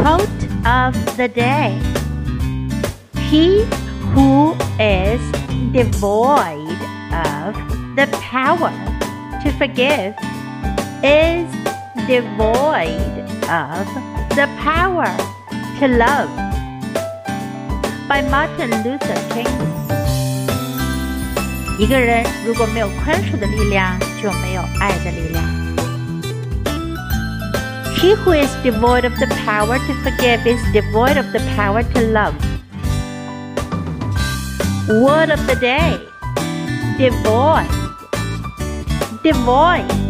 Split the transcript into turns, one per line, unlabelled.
Quote of the day He who is devoid of the power to forgive is devoid of the power to love. By Martin Luther King. 一个人如果没有宽恕的力量，就没有爱的力量。 He who is devoid of the power to forgive is devoid of the power to love. Word of the day devoid. Devoid